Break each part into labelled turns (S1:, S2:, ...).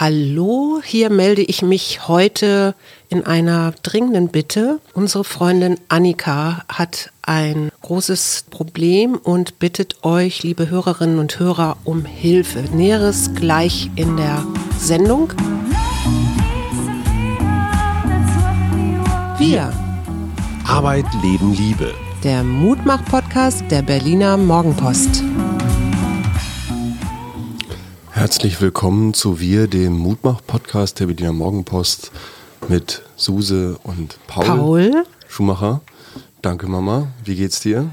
S1: Hallo, hier melde ich mich heute in einer dringenden Bitte. Unsere Freundin Annika hat ein großes Problem und bittet euch, liebe Hörerinnen und Hörer, um Hilfe. Näheres gleich in der Sendung. Wir.
S2: Arbeit, Leben, Liebe.
S1: Der Mutmach-Podcast der Berliner Morgenpost.
S2: Herzlich willkommen zu Wir, dem Mutmach-Podcast der Berliner Morgenpost mit Suse und Paul,
S1: Paul?
S2: Schumacher. Danke, Mama. Wie geht's dir?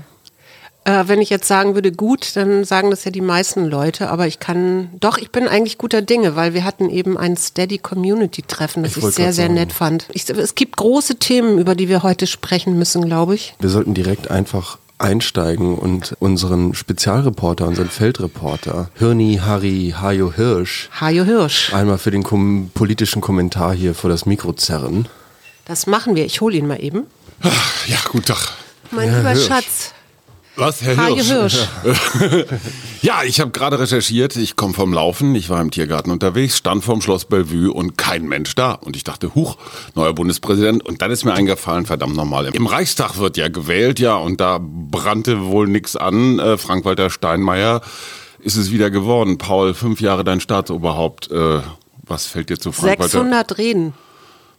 S1: Äh, wenn ich jetzt sagen würde, gut, dann sagen das ja die meisten Leute, aber ich kann, doch, ich bin eigentlich guter Dinge, weil wir hatten eben ein Steady Community Treffen, das
S2: Ich
S1: ich, sehr, sehr
S2: sagen.
S1: nett fand. Ich, es gibt große Themen, über die wir heute sprechen müssen, glaube ich.
S2: Wir sollten direkt einfach einsteigen und unseren Spezialreporter, unseren Feldreporter, Hirni Harry Hajo Hirsch,
S1: Hajo Hirsch.
S2: einmal für den kom politischen Kommentar hier vor das Mikro zerren.
S1: Das machen wir. Ich hole ihn mal eben.
S3: Ja, guten Tag.
S1: Mein
S2: Ja,
S1: lieber
S2: Hirsch.
S1: Schatz.
S3: Was, Herr Hirsch?
S1: Hirsch.
S3: Ja, ich habe gerade recherchiert. Ich komme vom Laufen. Ich war im Tiergarten unterwegs, stand vorm Schloss Bellevue und kein Mensch da. Und ich dachte, huch, neuer Bundespräsident. Und dann ist mir eingefallen, verdammt nochmal, im Reichstag wird ja gewählt, ja, und da brannte wohl nix an. Äh, Frank-Walter Steinmeier ist es wieder geworden. Paul, fünf Jahre dein Staatsoberhaupt. Äh, was fällt dir zu Frank-Walter?
S1: 600 Reden.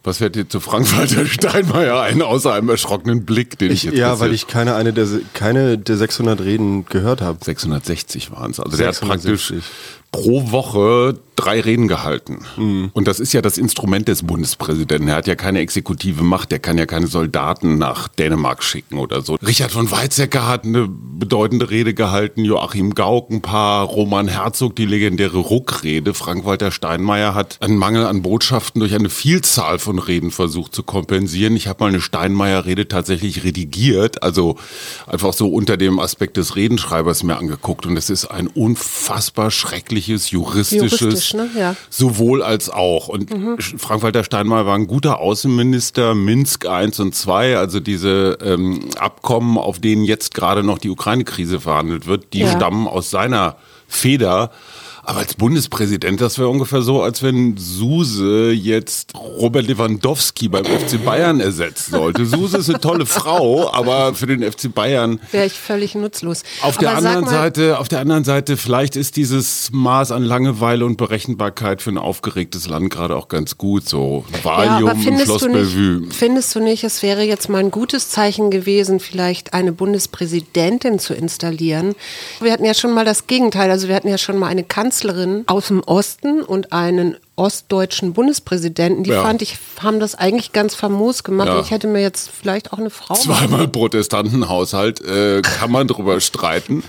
S3: Was fällt dir zu Frank-Walter Steinmeier ein, außer einem erschrockenen Blick, den ich,
S2: Ich,
S3: jetzt
S2: ja, weil ich keine, eine der, keine der 600 Reden gehört habe.
S3: 660 waren es. Also der hat
S2: 660.
S3: praktisch pro Woche drei Reden gehalten.
S2: Mhm.
S3: Und das ist ja das Instrument des Bundespräsidenten. Er hat ja keine exekutive Macht, er kann ja keine Soldaten nach Dänemark schicken oder so. Richard von Weizsäcker hat eine bedeutende Rede gehalten, Joachim Gauck ein paar, Roman Herzog die legendäre Ruckrede, Frank-Walter Steinmeier hat einen Mangel an Botschaften durch eine Vielzahl von Reden versucht zu kompensieren. Ich habe mal eine Steinmeier-Rede tatsächlich redigiert, also einfach so unter dem Aspekt des Redenschreibers mir angeguckt und es ist ein unfassbar schreckliches, juristisches,
S1: Juristisch, ne? Ja.
S3: sowohl als auch. Und Frank-Walter Steinmeier war ein guter Außenminister, Minsk 1 und 2, also diese ähm, Abkommen, auf denen jetzt gerade noch die Ukraine-Krise verhandelt wird, die
S1: Ja.
S3: stammen aus seiner Feder. Aber als Bundespräsident, das wäre ungefähr so, als wenn Suse jetzt Robert Lewandowski beim FC Bayern ersetzen sollte. Suse ist eine tolle Frau, aber für den FC Bayern
S1: Wäre ich völlig nutzlos.
S3: auf der
S1: Aber sag
S3: anderen
S1: mal,
S3: Seite, auf der anderen Seite, vielleicht ist dieses Maß an Langeweile und Berechenbarkeit für ein aufgeregtes Land gerade auch ganz gut. So
S1: Ja,
S3: Valium
S1: aber
S3: im Schloss
S1: du,
S3: Bellevue.
S1: nicht, findest du nicht, es wäre jetzt mal ein gutes Zeichen gewesen, vielleicht eine Bundespräsidentin zu installieren? Wir hatten ja schon mal das Gegenteil. Also wir hatten ja schon mal eine Kanzlerin aus dem Osten und einen ostdeutschen Bundespräsidenten. Die
S3: Ja.
S1: fand ich, haben das eigentlich ganz famos gemacht.
S3: Ja.
S1: Ich hätte mir jetzt vielleicht auch eine Frau.
S3: Zweimal Protestantenhaushalt, äh, kann man drüber streiten.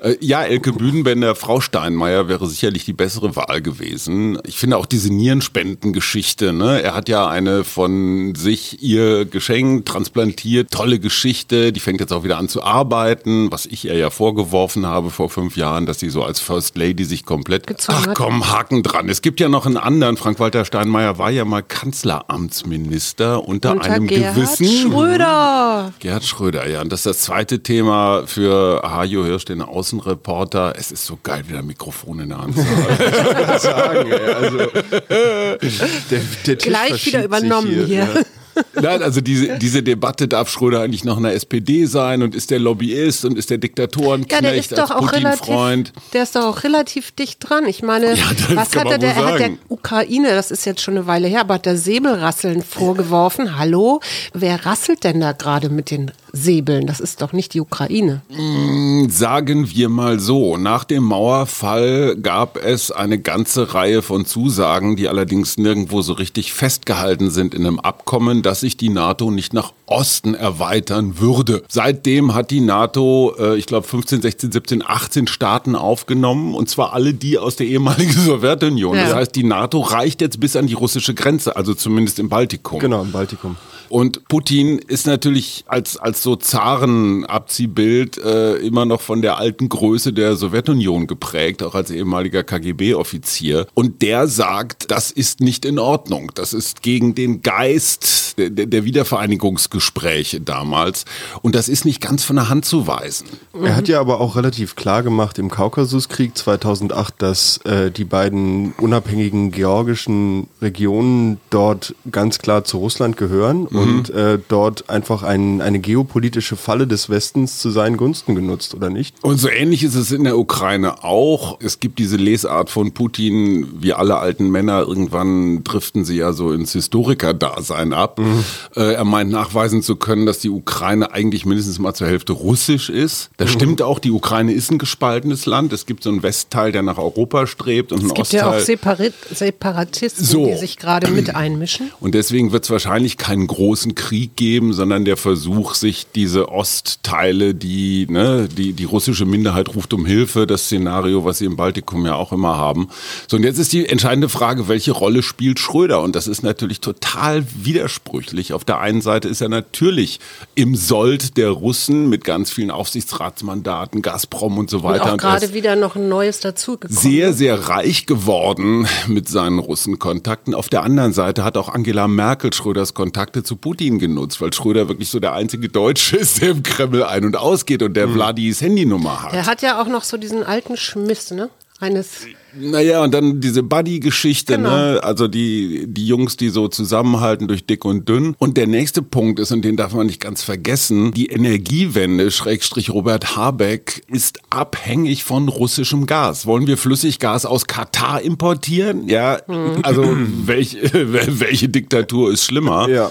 S3: Äh, ja, Elke Bühnenbender, Frau Steinmeier wäre sicherlich die bessere Wahl gewesen. Ich finde auch diese Nierenspendengeschichte, ne? Er hat ja eine von sich ihr geschenkt, transplantiert, tolle Geschichte. Die fängt jetzt auch wieder an zu arbeiten, was ich ihr ja vorgeworfen habe vor fünf Jahren, dass sie so als First Lady sich komplett,
S1: Gezogen
S3: ach komm, Haken dran. Es gibt ja noch einen anderen, Frank-Walter Steinmeier war ja mal Kanzleramtsminister unter,
S1: unter
S3: einem
S1: Gerhard
S3: gewissen
S1: Schröder.
S3: Gerhard Schröder, ja. Und das ist das zweite Thema für Hajo Hirsch, den Außenreporter. Es ist so geil, wieder ein Mikrofon in der Hand zu haben.
S2: sagen, ey. Also, der, der
S1: Gleich wieder übernommen hier.
S2: Ja.
S3: Nein, also diese, diese Debatte, darf Schröder eigentlich noch in der SPD sein und ist der Lobbyist und ist der
S1: Ja,
S3: Diktatorenknecht
S1: der ist doch auch
S3: Putin-Freund?
S1: relativ, der ist doch auch relativ dicht dran. Ich meine,
S3: Ja,
S1: was hat er der, er hat der. Ukraine, das ist jetzt schon eine Weile her, aber hat der Säbelrasseln vorgeworfen. Hallo, wer rasselt denn da gerade mit den Säbeln? Das ist doch nicht die Ukraine.
S3: Sagen wir mal so, nach dem Mauerfall gab es eine ganze Reihe von Zusagen, die allerdings nirgendwo so richtig festgehalten sind in einem Abkommen, dass sich die NATO nicht nach Osten erweitern würde. Seitdem hat die NATO, äh, ich glaube 15, 16, 17, 18 Staaten aufgenommen und zwar alle die aus der ehemaligen Sowjetunion.
S1: Ja.
S3: Das heißt, die NATO reicht jetzt bis an die russische Grenze, also zumindest im Baltikum.
S2: Genau, im Baltikum.
S3: Und Putin ist natürlich als, als so Zarenabziehbild äh, immer noch von der alten Größe der Sowjetunion geprägt, auch als ehemaliger KGB-Offizier. Und der sagt, das ist nicht in Ordnung. Das ist gegen den Geist der, der Wiedervereinigungsgespräche damals. Und das ist nicht ganz von der Hand zu weisen.
S2: Er hat ja aber auch relativ klar gemacht im Kaukasuskrieg 2008, dass äh, die beiden unabhängigen georgischen Regionen dort ganz klar zu Russland gehören mhm. Und äh, dort einfach ein, eine geopolitische Falle des Westens zu seinen Gunsten genutzt, oder nicht?
S3: Und so ähnlich ist es in der Ukraine auch. Es gibt diese Lesart von Putin, wie alle alten Männer, irgendwann driften sie ja so ins Historiker-Dasein ab. Mhm. Äh, er meint nachweisen zu können, dass die Ukraine eigentlich mindestens mal zur Hälfte russisch ist. Das mhm. stimmt auch, die Ukraine ist ein gespaltenes Land. Es gibt so einen Westteil, der nach Europa strebt und einen
S1: Ostteil. Es gibt ja auch Separat Separatisten, so. die sich gerade mit einmischen.
S3: Und deswegen wird es wahrscheinlich keinen großen Krieg geben, sondern der Versuch, sich diese Ostteile, die, ne, die, die russische Minderheit ruft um Hilfe, das Szenario, was sie im Baltikum ja auch immer haben. So, und jetzt ist die entscheidende Frage, welche Rolle spielt Schröder? Und das ist natürlich total widersprüchlich. Auf der einen Seite ist er natürlich im Sold der Russen mit ganz vielen Aufsichtsratsmandaten, Gazprom und so weiter. Und
S1: auch gerade wieder noch ein neues dazugekommen.
S3: Sehr, sehr reich geworden mit seinen Russenkontakten. Auf der anderen Seite hat auch Angela Merkel Schröders Kontakte zu Putin genutzt, weil Schröder wirklich so der einzige Deutsche ist, der im Kreml ein- und ausgeht und der mhm. Vladis Handynummer hat.
S1: Er hat ja auch noch so diesen alten Schmiss, ne? Eines
S3: naja, und dann diese Buddy-Geschichte, genau. ne? Also die, die Jungs, die so zusammenhalten durch dick und dünn. Und der nächste Punkt ist, und den darf man nicht ganz vergessen, die Energiewende, Schrägstrich Robert Habeck, ist abhängig von russischem Gas. Wollen wir Flüssiggas aus Katar importieren? Ja, mhm. also welch, welche Diktatur ist schlimmer?
S2: Ja.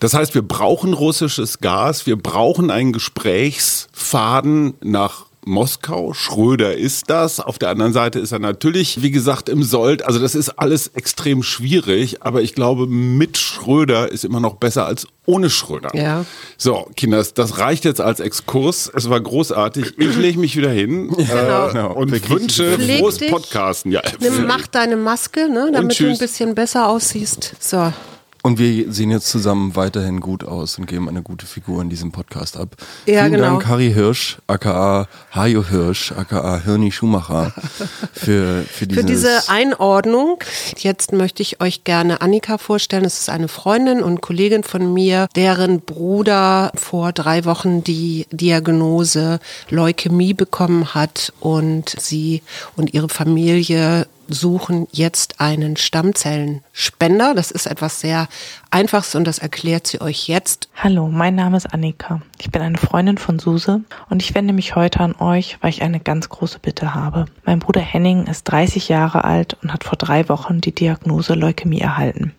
S3: Das heißt, wir brauchen russisches Gas, wir brauchen einen Gesprächsfaden nach Moskau. Schröder ist das. Auf der anderen Seite ist er natürlich, wie gesagt, im Sold. Also das ist alles extrem schwierig. Aber ich glaube, mit Schröder ist immer noch besser als ohne Schröder.
S1: Ja.
S3: So, Kinders, das reicht jetzt als Exkurs. Es war großartig. Ich lege mich wieder hin
S1: genau.
S3: äh, und wünsche frohes Podcasten.
S1: Ja. Nimm, mach deine Maske, ne, damit du ein bisschen besser aussiehst. So.
S2: Und wir sehen jetzt zusammen weiterhin gut aus und geben eine gute Figur in diesem Podcast ab.
S1: Ja,
S2: Vielen
S1: genau.
S2: Dank, Harry Hirsch, aka Hajo Hirsch, aka Hirni Schumacher, für, für,
S1: für diese Einordnung. Jetzt möchte ich euch gerne Annika vorstellen. Es ist eine Freundin und Kollegin von mir, deren Bruder vor drei Wochen die Diagnose Leukämie bekommen hat und sie und ihre Familie suchen jetzt einen Stammzellenspender. Das ist etwas sehr Einfaches und das erklärt sie euch jetzt.
S4: Hallo, mein Name ist Annika. Ich bin eine Freundin von Suse und ich wende mich heute an euch, weil ich eine ganz große Bitte habe. Mein Bruder Henning ist 30 Jahre alt und hat vor drei Wochen die Diagnose Leukämie erhalten.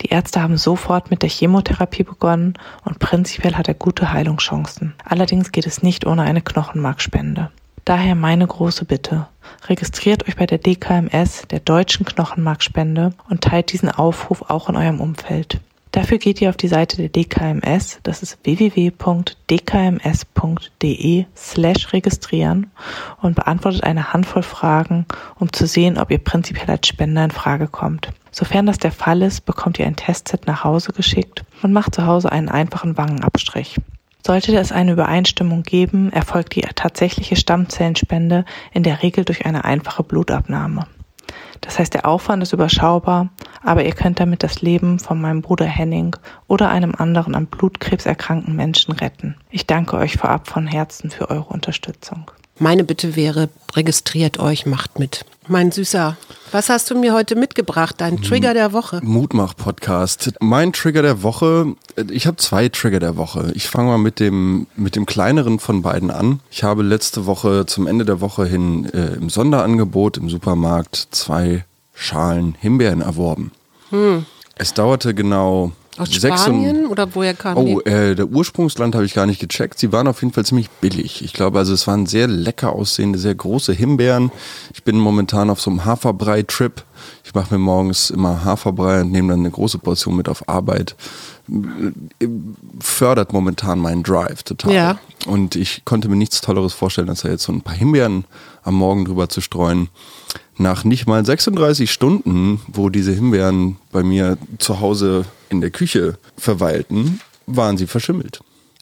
S4: Die Ärzte haben sofort mit der Chemotherapie begonnen und prinzipiell hat er gute Heilungschancen. Allerdings geht es nicht ohne eine Knochenmarkspende. Daher meine große Bitte. Registriert euch bei der DKMS, der Deutschen Knochenmarkspende, und teilt diesen Aufruf auch in eurem Umfeld. Dafür geht ihr auf die Seite der DKMS, das ist www.dkms.de slash registrieren und beantwortet eine Handvoll Fragen, um zu sehen, ob ihr prinzipiell als Spender in Frage kommt. Sofern das der Fall ist, bekommt ihr ein Testset nach Hause geschickt und macht zu Hause einen einfachen Wangenabstrich. Sollte es eine Übereinstimmung geben, erfolgt die tatsächliche Stammzellenspende in der Regel durch eine einfache Blutabnahme. Das heißt, der Aufwand ist überschaubar, aber ihr könnt damit das Leben von meinem Bruder Henning oder einem anderen an Blutkrebs erkrankten Menschen retten. Ich danke euch vorab von Herzen für eure Unterstützung.
S1: Meine Bitte wäre, registriert euch, macht mit. Mein Süßer, was hast du mir heute mitgebracht? Dein Trigger der Woche?
S2: Mutmach-Podcast. Mein Trigger der Woche, ich habe zwei Trigger der Woche. Ich fange mal mit dem, mit dem kleineren von beiden an. Ich habe letzte Woche zum Ende der Woche hin äh, im Sonderangebot im Supermarkt zwei Schalen Himbeeren erworben. Hm. Es dauerte genau
S1: aus Spanien oder woher kamen
S2: oh, die? Oh, äh, der Ursprungsland habe ich gar nicht gecheckt. Sie waren auf jeden Fall ziemlich billig. Ich glaube, also es waren sehr lecker aussehende, sehr große Himbeeren. Ich bin momentan auf so einem Haferbrei-Trip. Ich mache mir morgens immer Haferbrei und nehme dann eine große Portion mit auf Arbeit. Fördert momentan meinen Drive total.
S1: Ja.
S2: Und ich konnte mir nichts Tolleres vorstellen, als da jetzt so ein paar Himbeeren am Morgen drüber zu streuen nach nicht mal 36 Stunden, wo diese Himbeeren bei mir zu Hause in der Küche verweilten, waren sie verschimmelt.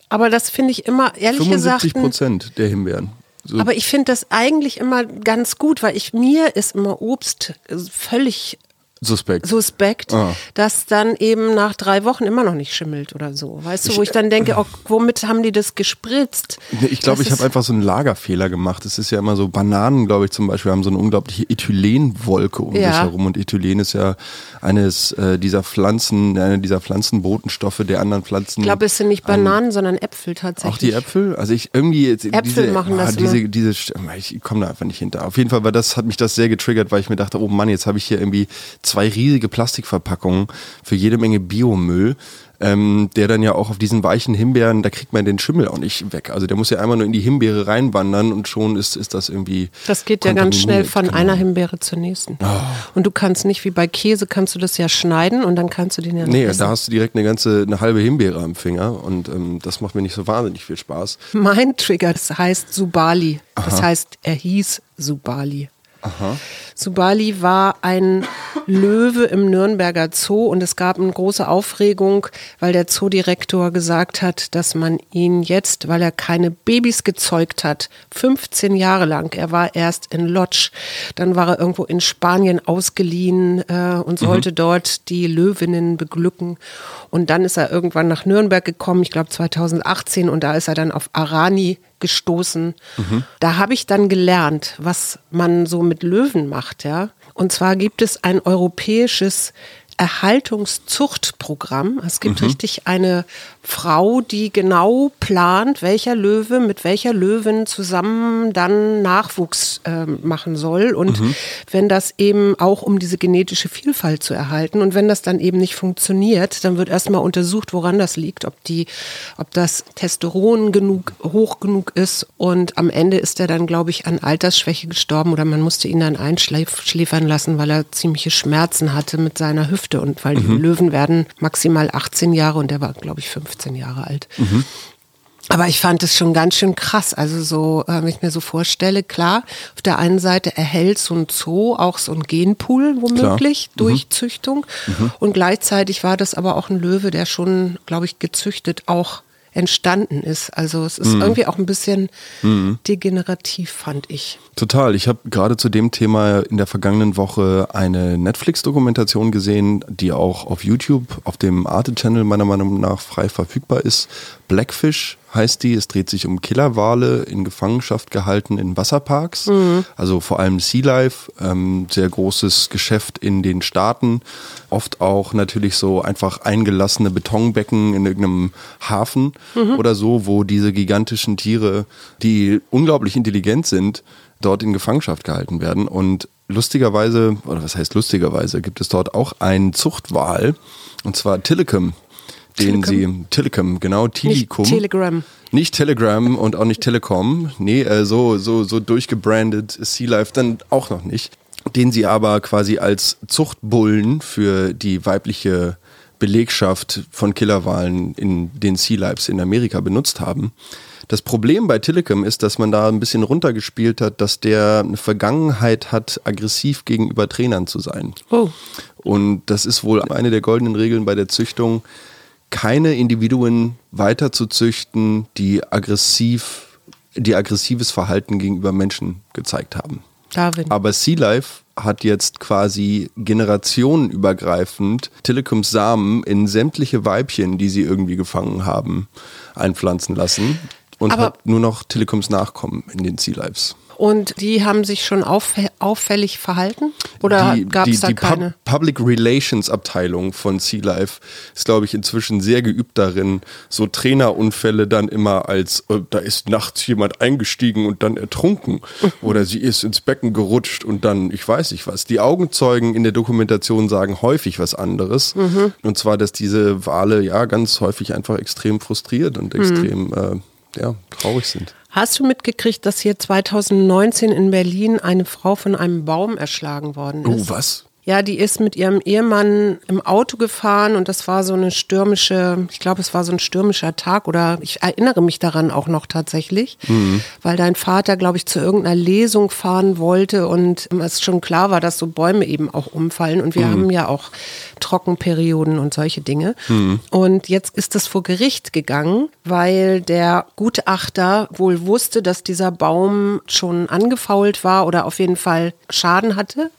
S1: Aber das finde ich immer, ehrlich
S2: 75
S1: gesagt,
S2: Prozent der Himbeeren. So,
S1: aber ich finde das eigentlich immer ganz gut, weil ich mir ist immer Obst völlig
S2: suspekt.
S1: suspekt,
S2: Ah.
S1: dass dann eben nach drei Wochen immer noch nicht schimmelt oder so. Weißt du, wo ich dann denke, oh, womit haben die das gespritzt?
S2: Ich glaube, ich habe einfach so einen Lagerfehler gemacht. Es ist ja immer so, Bananen, glaube ich, zum Beispiel, haben so eine unglaubliche Ethylenwolke um
S1: Ja.
S2: sich herum. Und Ethylen ist ja eines äh, dieser Pflanzen, eine dieser Pflanzenbotenstoffe der anderen Pflanzen.
S1: Ich glaube, es sind nicht Bananen, sondern Äpfel tatsächlich.
S2: Auch die Äpfel? Also ich irgendwie jetzt
S1: Äpfel
S2: diese,
S1: machen das
S2: diese,
S1: immer.
S2: diese, ich komme da einfach nicht hinter. Auf jeden Fall, weil das hat mich das sehr getriggert, weil ich mir dachte, oh Mann, jetzt habe ich hier irgendwie zwei riesige Plastikverpackungen für jede Menge Biomüll. Ähm, der dann ja auch auf diesen weichen Himbeeren, da kriegt man den Schimmel auch nicht weg. Also der muss ja einmal nur in die Himbeere reinwandern und schon ist, ist das irgendwie.
S1: Das geht ja ganz schnell von
S2: kontaminiert.
S1: einer
S2: Genau.
S1: Himbeere zur nächsten.
S2: Oh.
S1: Und du kannst nicht wie bei Käse, kannst du das ja schneiden und dann kannst du den ja noch
S2: Nee,
S1: essen.
S2: da hast du direkt eine ganze, eine halbe Himbeere am Finger und ähm, das macht mir nicht so wahnsinnig viel Spaß.
S1: Mein Trigger, das heißt Subali. Das heißt, er hieß Subali. Subali war ein Löwe im Nürnberger Zoo und es gab eine große Aufregung, weil der Zoodirektor gesagt hat, dass man ihn jetzt, weil er keine Babys gezeugt hat, 15 Jahre lang, er war erst in Lodz, dann war er irgendwo in Spanien ausgeliehen äh, und sollte dort die Löwinnen beglücken und dann ist er irgendwann nach Nürnberg gekommen, ich glaube 2018 und da ist er dann auf Arani gestoßen. Da habe ich dann gelernt, was man so mit Löwen macht, ja. Und zwar gibt es ein europäisches Erhaltungszuchtprogramm. Es gibt richtig eine Frau, die genau plant, welcher Löwe mit welcher Löwin zusammen dann Nachwuchs ähm, machen soll. Und wenn das eben auch um diese genetische Vielfalt zu erhalten und wenn das dann eben nicht funktioniert, dann wird erstmal untersucht, woran das liegt, ob die, ob das Testosteron genug, hoch genug ist. Und am Ende ist er dann, glaube ich, an Altersschwäche gestorben oder man musste ihn dann einschläfern lassen, weil er ziemliche Schmerzen hatte mit seiner Hüfte und weil die Löwen werden maximal 18 Jahre und er war, glaube ich, 15 Jahre alt. Aber ich fand es schon ganz schön krass. Also so, äh, wenn ich mir so vorstelle, klar, auf der einen Seite erhält so ein Zoo auch so ein Genpool womöglich durch Züchtung. Und gleichzeitig war das aber auch ein Löwe, der schon, glaube ich, gezüchtet auch entstanden ist. Also es ist irgendwie auch ein bisschen degenerativ, fand ich.
S2: Total. Ich habe gerade zu dem Thema in der vergangenen Woche eine Netflix-Dokumentation gesehen, die auch auf YouTube, auf dem Arte-Channel meiner Meinung nach frei verfügbar ist. Blackfish heißt die. Es dreht sich um Killerwale in Gefangenschaft gehalten in Wasserparks. Also vor allem Sea Life, ähm, sehr großes Geschäft in den Staaten. Oft auch natürlich so einfach eingelassene Betonbecken in irgendeinem Hafen oder so, wo diese gigantischen Tiere, die unglaublich intelligent sind, dort in Gefangenschaft gehalten werden. Und lustigerweise, oder was heißt lustigerweise, gibt es dort auch einen Zuchtwal, und zwar Tillicum, den sie, Tillicum, genau, Tilicum.
S1: Telegram.
S2: Nicht Telegram und auch nicht Telekom. Nee, äh, so, so, so durchgebrandet ist Sea Life dann auch noch nicht. Den sie aber quasi als Zuchtbullen für die weibliche Belegschaft von Killerwahlen in den Sea Lives in Amerika benutzt haben. Das Problem bei Tillicum ist, dass man da ein bisschen runtergespielt hat, dass der eine Vergangenheit hat, aggressiv gegenüber Trainern zu sein.
S1: Oh.
S2: Und das ist wohl eine der goldenen Regeln bei der Züchtung, keine Individuen weiter zu züchten, die aggressiv, die aggressives Verhalten gegenüber Menschen gezeigt haben.
S1: Darwin.
S2: Aber Sea Life hat jetzt quasi generationenübergreifend Tillicums Samen in sämtliche Weibchen, die sie irgendwie gefangen haben, einpflanzen lassen und
S1: Aber-
S2: hat nur noch Tillicums Nachkommen in den Sea Lives.
S1: Und die haben sich schon auffä- auffällig verhalten? Oder gab es da
S2: die
S1: keine?
S2: Pub Public Relations Abteilung von Sea Life ist, glaube ich, inzwischen sehr geübt darin, so Trainerunfälle dann immer als, äh, da ist nachts jemand eingestiegen und dann ertrunken oder sie ist ins Becken gerutscht und dann, ich weiß nicht was. Die Augenzeugen in der Dokumentation sagen häufig was anderes.
S1: Mhm.
S2: Und zwar, dass diese Wale ja ganz häufig einfach extrem frustriert und
S1: Mhm.
S2: extrem äh, ja, traurig sind.
S1: Hast du mitgekriegt, dass hier 2019 in Berlin eine Frau von einem Baum erschlagen worden
S2: Oh,
S1: ist?
S2: was?
S1: Ja, die ist mit ihrem Ehemann im Auto gefahren und das war so eine stürmische, ich glaube, es war so ein stürmischer Tag oder ich erinnere mich daran auch noch tatsächlich, mhm. weil dein Vater, glaube ich, zu irgendeiner Lesung fahren wollte und es schon klar war, dass so Bäume eben auch umfallen und wir mhm. haben ja auch Trockenperioden und solche Dinge. Mhm. Und jetzt ist das vor Gericht gegangen, weil der Gutachter wohl wusste, dass dieser Baum schon angefault war oder auf jeden Fall Schaden hatte.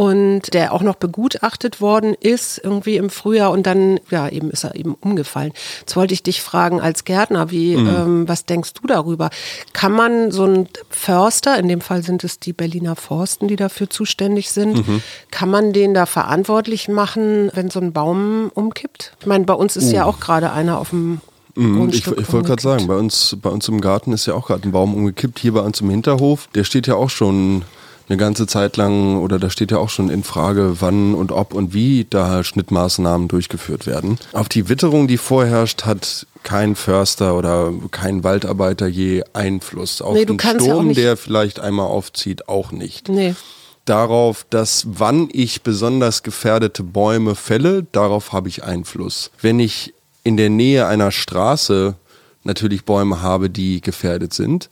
S1: Und der auch noch begutachtet worden ist irgendwie im Frühjahr und dann, ja, eben ist er eben umgefallen. Jetzt wollte ich dich fragen als Gärtner, wie, mhm. ähm, was denkst du darüber? Kann man so ein Förster, in dem Fall sind es die Berliner Forsten, die dafür zuständig sind, mhm. kann man den da verantwortlich machen, wenn so ein Baum umkippt? Ich meine, bei uns ist uh. ja auch gerade einer auf dem
S2: mhm, ich, ich wollte gerade sagen, bei uns, bei uns im Garten ist ja auch gerade ein Baum umgekippt, hier bei uns im Hinterhof. Der steht ja auch schon eine ganze Zeit lang oder da steht ja auch schon in Frage, wann und ob und wie da Schnittmaßnahmen durchgeführt werden. Auf die Witterung, die vorherrscht, hat kein Förster oder kein Waldarbeiter je Einfluss. Auf nee, den Sturm, ja der vielleicht einmal aufzieht, auch nicht. Nee. Darauf, dass wann ich besonders gefährdete Bäume fälle, darauf habe ich Einfluss. Wenn ich in der Nähe einer Straße natürlich Bäume habe, die gefährdet sind,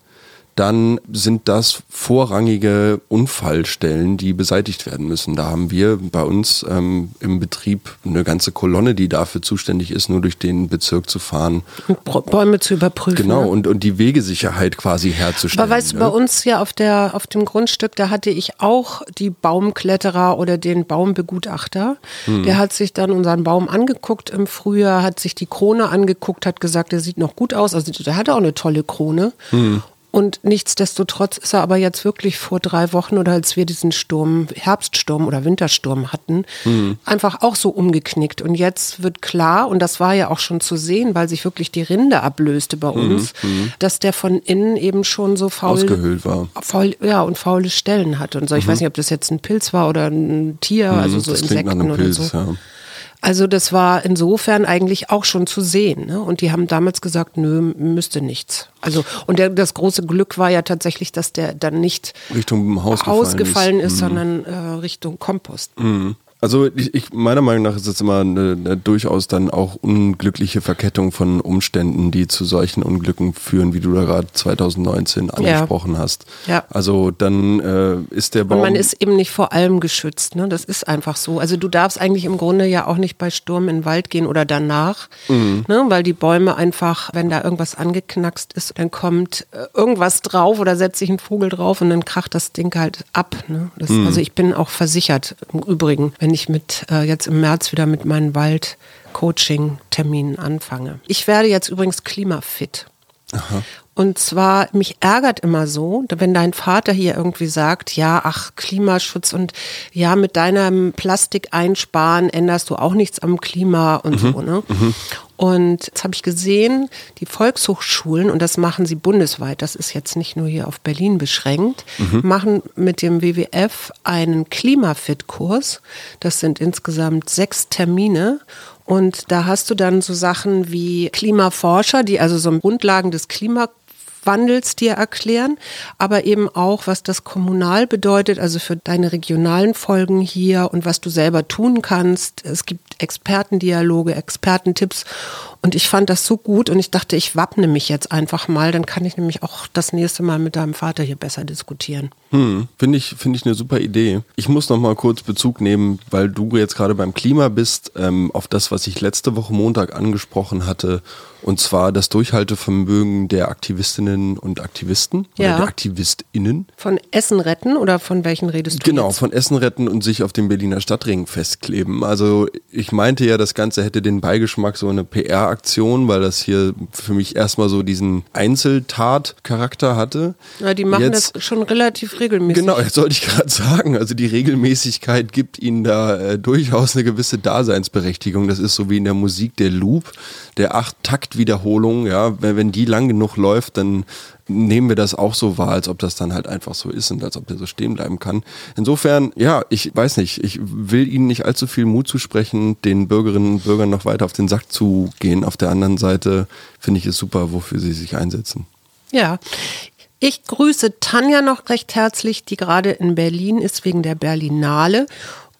S2: dann sind das vorrangige Unfallstellen, die beseitigt werden müssen. Da haben wir bei uns ähm, im Betrieb eine ganze Kolonne, die dafür zuständig ist, nur durch den Bezirk zu fahren.
S1: Bäume zu überprüfen.
S2: Genau, ne? und, und die Wegesicherheit quasi herzustellen.
S1: Aber weißt du, ne? bei uns ja auf, der, auf dem Grundstück, da hatte ich auch die Baumkletterer oder den Baumbegutachter. Hm. Der hat sich dann unseren Baum angeguckt im Frühjahr, hat sich die Krone angeguckt, hat gesagt, der sieht noch gut aus. Also der hatte auch eine tolle Krone. Hm. Und nichtsdestotrotz ist er aber jetzt wirklich vor drei Wochen oder als wir diesen Sturm, Herbststurm oder Wintersturm hatten, mhm. einfach auch so umgeknickt. Und jetzt wird klar, und das war ja auch schon zu sehen, weil sich wirklich die Rinde ablöste bei mhm. uns, mhm. dass der von innen eben schon so faul,
S2: ausgehöhlt war.
S1: Faul, ja, und faule Stellen hatte. Und so, ich mhm. weiß nicht, ob das jetzt ein Pilz war oder ein Tier, mhm. also so das Insekten oder Pilz, so. Ja. Also das war insofern eigentlich auch schon zu sehen. Ne? Und die haben damals gesagt, nö, müsste nichts. Also und der, das große Glück war ja tatsächlich, dass der dann nicht
S2: Richtung Haus,
S1: Haus gefallen ist, ist mhm. sondern äh, Richtung Kompost.
S2: Mhm. Also ich, ich, meiner Meinung nach ist es immer eine, eine, durchaus dann auch unglückliche Verkettung von Umständen, die zu solchen Unglücken führen, wie du da gerade 2019 angesprochen ja. hast. Ja. Also dann äh, ist der Baum.
S1: Und man ist eben nicht vor allem geschützt, ne? Das ist einfach so. Also du darfst eigentlich im Grunde ja auch nicht bei Sturm in den Wald gehen oder danach, mhm. ne? Weil die Bäume einfach, wenn da irgendwas angeknackst ist, dann kommt äh, irgendwas drauf oder setzt sich ein Vogel drauf und dann kracht das Ding halt ab. Ne? Das, mhm. Also ich bin auch versichert im Übrigen, wenn wenn ich mit äh, jetzt im März wieder mit meinen Wald-Coaching-Terminen anfange. Ich werde jetzt übrigens klimafit. Aha. Und zwar, mich ärgert immer so, wenn dein Vater hier irgendwie sagt, ja, ach, Klimaschutz und ja, mit deinem Plastik einsparen änderst du auch nichts am Klima und mhm. so. Ne? Mhm. Und jetzt habe ich gesehen, die Volkshochschulen, und das machen sie bundesweit, das ist jetzt nicht nur hier auf Berlin beschränkt, mhm. machen mit dem WWF einen Klimafit-Kurs. Das sind insgesamt sechs Termine. Und da hast du dann so Sachen wie Klimaforscher, die also so Grundlagen des Klimaschutz Wandels dir erklären, aber eben auch, was das kommunal bedeutet, also für deine regionalen Folgen hier und was du selber tun kannst. Es gibt Expertendialoge, Expertentipps und ich fand das so gut und ich dachte, ich wappne mich jetzt einfach mal, dann kann ich nämlich auch das nächste Mal mit deinem Vater hier besser diskutieren.
S2: Hm, finde ich, finde ich eine super Idee. Ich muss noch mal kurz Bezug nehmen, weil du jetzt gerade beim Klima bist, ähm, auf das, was ich letzte Woche Montag angesprochen hatte und zwar das Durchhaltevermögen der Aktivistinnen und Aktivisten
S1: ja.
S2: oder der AktivistInnen.
S1: Von Essen retten oder von welchen redest
S2: du? Genau, jetzt? von Essen retten und sich auf dem Berliner Stadtring festkleben. Also ich meinte ja, das Ganze hätte den Beigeschmack so eine PR-Aktion, weil das hier für mich erstmal so diesen Einzeltat-Charakter hatte.
S1: Ja, die machen jetzt, das schon relativ regelmäßig.
S2: Genau, jetzt sollte ich gerade sagen. Also die Regelmäßigkeit gibt ihnen da äh, durchaus eine gewisse Daseinsberechtigung. Das ist so wie in der Musik der Loop, der acht Takt Taktwiederholung, ja, wenn die lang genug läuft, dann nehmen wir das auch so wahr, als ob das dann halt einfach so ist und als ob der so stehen bleiben kann. Insofern, ja, ich weiß nicht, ich will Ihnen nicht allzu viel Mut zusprechen, den Bürgerinnen und Bürgern noch weiter auf den Sack zu gehen. Auf der anderen Seite finde ich es super, wofür sie sich einsetzen.
S1: Ja, ich grüße Tanja noch recht herzlich, die gerade in Berlin ist wegen der Berlinale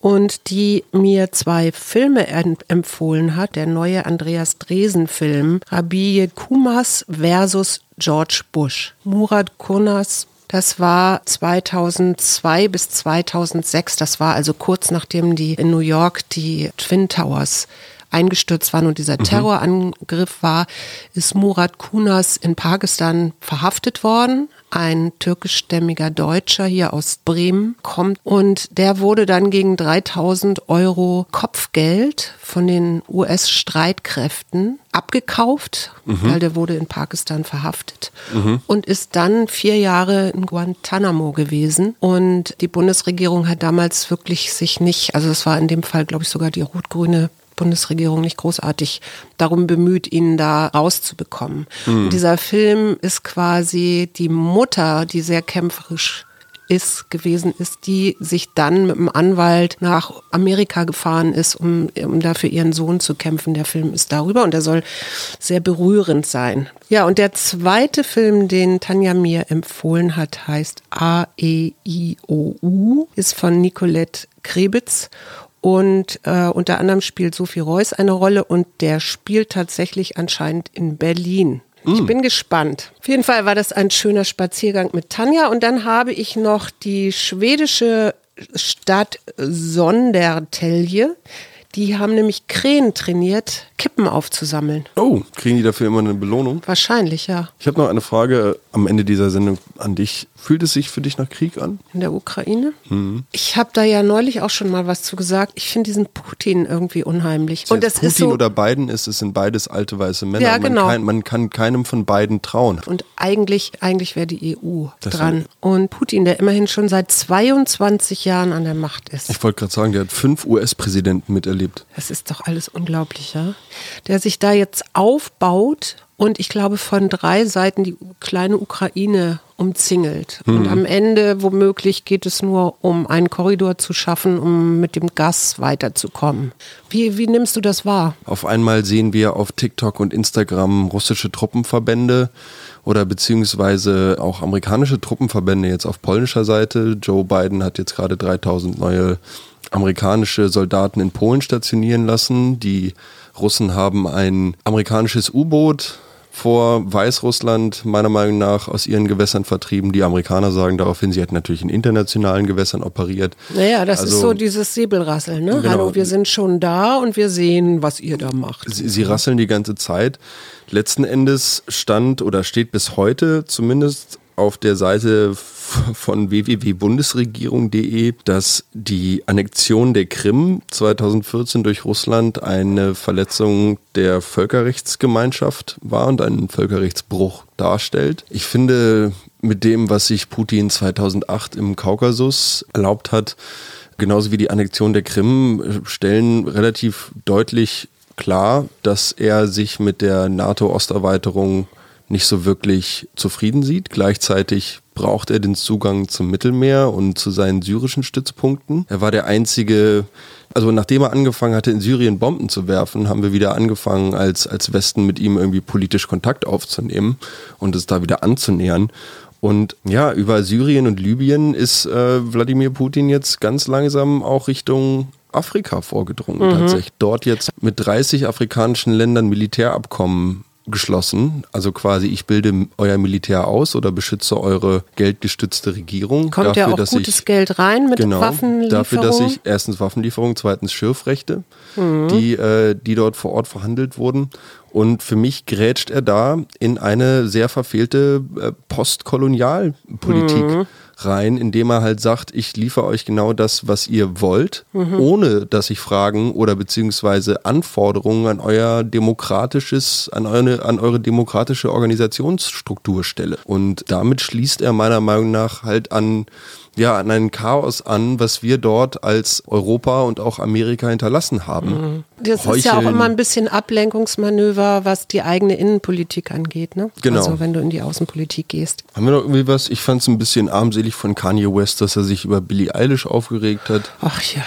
S1: und die mir zwei Filme empfohlen hat. Der neue Andreas Dresen-Film, Rabie Kumas versus George Bush. Murat Kunas das war 2002 bis 2006. Das war also kurz nachdem die in New York die Twin Towers eingestürzt waren und dieser mhm. Terrorangriff war, ist Murat Kunas in Pakistan verhaftet worden. Ein türkischstämmiger Deutscher hier aus Bremen kommt und der wurde dann gegen 3000 Euro Kopfgeld von den US-Streitkräften abgekauft, mhm. weil der wurde in Pakistan verhaftet mhm. und ist dann vier Jahre in Guantanamo gewesen. Und die Bundesregierung hat damals wirklich sich nicht, also es war in dem Fall, glaube ich, sogar die rot-grüne Bundesregierung nicht großartig darum bemüht, ihn da rauszubekommen. Mhm. dieser Film ist quasi die Mutter, die sehr kämpferisch ist, gewesen ist, die sich dann mit dem Anwalt nach Amerika gefahren ist, um, um da für ihren Sohn zu kämpfen. Der Film ist darüber und der soll sehr berührend sein. Ja, und der zweite Film, den Tanja mir empfohlen hat, heißt A-E-I-O-U, ist von Nicolette Krebitz und äh, unter anderem spielt Sophie Reuss eine Rolle und der spielt tatsächlich anscheinend in Berlin. Ich mm. bin gespannt. Auf jeden Fall war das ein schöner Spaziergang mit Tanja. Und dann habe ich noch die schwedische Stadt Sondertelje. Die haben nämlich Krähen trainiert, Kippen aufzusammeln.
S2: Oh, kriegen die dafür immer eine Belohnung?
S1: Wahrscheinlich, ja.
S2: Ich habe noch eine Frage am Ende dieser Sendung an dich. Fühlt es sich für dich nach Krieg an?
S1: In der Ukraine? Mhm. Ich habe da ja neulich auch schon mal was zu gesagt. Ich finde diesen Putin irgendwie unheimlich.
S2: Das und das Putin ist so, oder Biden ist, es sind beides alte weiße Männer.
S1: Ja, genau.
S2: Man kann, man kann keinem von beiden trauen.
S1: Und eigentlich, eigentlich wäre die EU das dran. Und Putin, der immerhin schon seit 22 Jahren an der Macht ist.
S2: Ich wollte gerade sagen, der hat fünf US-Präsidenten miterlebt.
S1: Das ist doch alles unglaublich, ja? Der sich da jetzt aufbaut und ich glaube von drei Seiten die kleine Ukraine umzingelt. Mhm. Und am Ende womöglich geht es nur um einen Korridor zu schaffen, um mit dem Gas weiterzukommen. Wie, wie nimmst du das wahr?
S2: Auf einmal sehen wir auf TikTok und Instagram russische Truppenverbände oder beziehungsweise auch amerikanische Truppenverbände jetzt auf polnischer Seite. Joe Biden hat jetzt gerade 3000 neue amerikanische Soldaten in Polen stationieren lassen. Die Russen haben ein amerikanisches U-Boot vor Weißrussland meiner Meinung nach aus ihren Gewässern vertrieben. Die Amerikaner sagen daraufhin, sie hätten natürlich in internationalen Gewässern operiert.
S1: Naja, das also, ist so dieses Säbelrasseln. Ne? Genau. Hallo, wir sind schon da und wir sehen, was ihr da macht.
S2: Sie, sie rasseln die ganze Zeit. Letzten Endes stand oder steht bis heute zumindest auf der Seite von www.bundesregierung.de, dass die Annexion der Krim 2014 durch Russland eine Verletzung der Völkerrechtsgemeinschaft war und einen Völkerrechtsbruch darstellt. Ich finde, mit dem, was sich Putin 2008 im Kaukasus erlaubt hat, genauso wie die Annexion der Krim, stellen relativ deutlich klar, dass er sich mit der NATO-Osterweiterung nicht so wirklich zufrieden sieht. Gleichzeitig braucht er den Zugang zum Mittelmeer und zu seinen syrischen Stützpunkten. Er war der einzige, also nachdem er angefangen hatte, in Syrien Bomben zu werfen, haben wir wieder angefangen, als, als Westen mit ihm irgendwie politisch Kontakt aufzunehmen und es da wieder anzunähern. Und ja, über Syrien und Libyen ist äh, Wladimir Putin jetzt ganz langsam auch Richtung Afrika vorgedrungen mhm. tatsächlich. Dort jetzt mit 30 afrikanischen Ländern Militärabkommen geschlossen. Also quasi, ich bilde euer Militär aus oder beschütze eure geldgestützte Regierung.
S1: Kommt dafür, ja auch gutes ich, Geld rein mit genau, Waffenlieferung?
S2: Dafür, dass ich erstens Waffenlieferung, zweitens Schürfrechte, mhm. die, äh, die dort vor Ort verhandelt wurden. Und für mich grätscht er da in eine sehr verfehlte äh, Postkolonialpolitik. Mhm rein, indem er halt sagt, ich liefere euch genau das, was ihr wollt, mhm. ohne dass ich Fragen oder beziehungsweise Anforderungen an euer demokratisches, an eure, an eure demokratische Organisationsstruktur stelle. Und damit schließt er meiner Meinung nach halt an ja, an ein Chaos an, was wir dort als Europa und auch Amerika hinterlassen haben. Mhm.
S1: Das Heucheln. ist ja auch immer ein bisschen Ablenkungsmanöver, was die eigene Innenpolitik angeht, ne?
S2: Genau.
S1: Also wenn du in die Außenpolitik gehst.
S2: Haben wir noch irgendwie was? Ich fand es ein bisschen armselig von Kanye West, dass er sich über Billie Eilish aufgeregt hat.
S1: Ach ja.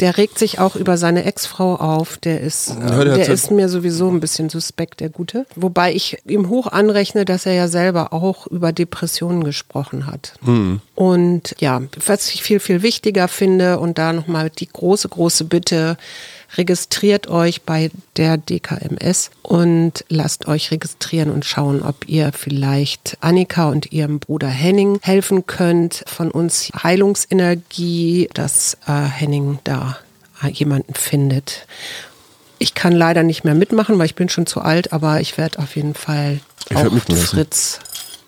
S1: Der regt sich auch über seine Ex-Frau auf. Der ist, äh,
S2: Ja, der
S1: der
S2: so-
S1: ist mir sowieso ein bisschen suspekt, der Gute. Wobei ich ihm hoch anrechne, dass er ja selber auch über Depressionen gesprochen hat.
S2: Hm.
S1: Und ja, was ich viel, viel wichtiger finde und da nochmal die große, große Bitte, registriert euch bei der DKMS und lasst euch registrieren und schauen, ob ihr vielleicht Annika und ihrem Bruder Henning helfen könnt. Von uns Heilungsenergie, dass äh, Henning da jemanden findet. Ich kann leider nicht mehr mitmachen, weil ich bin schon zu alt, aber ich werde auf jeden Fall
S2: Ich
S1: auch. Fritz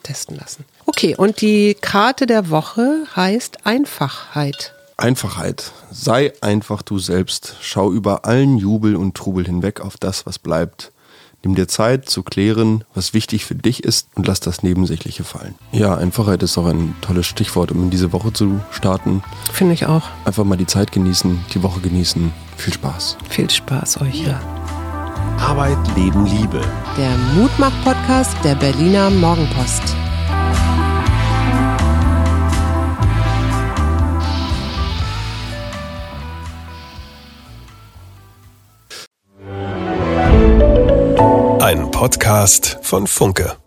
S1: testen lassen. Okay, und die Karte der Woche heißt Einfachheit.
S2: Einfachheit. Sei einfach du selbst. Schau über allen Jubel und Trubel hinweg auf das, was bleibt. Nimm dir Zeit zu klären, was wichtig für dich ist und lass das Nebensächliche fallen. Ja, Einfachheit ist auch ein tolles Stichwort, um in diese Woche zu starten.
S1: Finde ich auch.
S2: Einfach mal die Zeit genießen, die Woche genießen. Viel Spaß.
S1: Viel Spaß euch. Ja.
S5: Arbeit, Leben, Liebe.
S1: Der Mutmach-Podcast der Berliner Morgenpost.
S5: Podcast von Funke.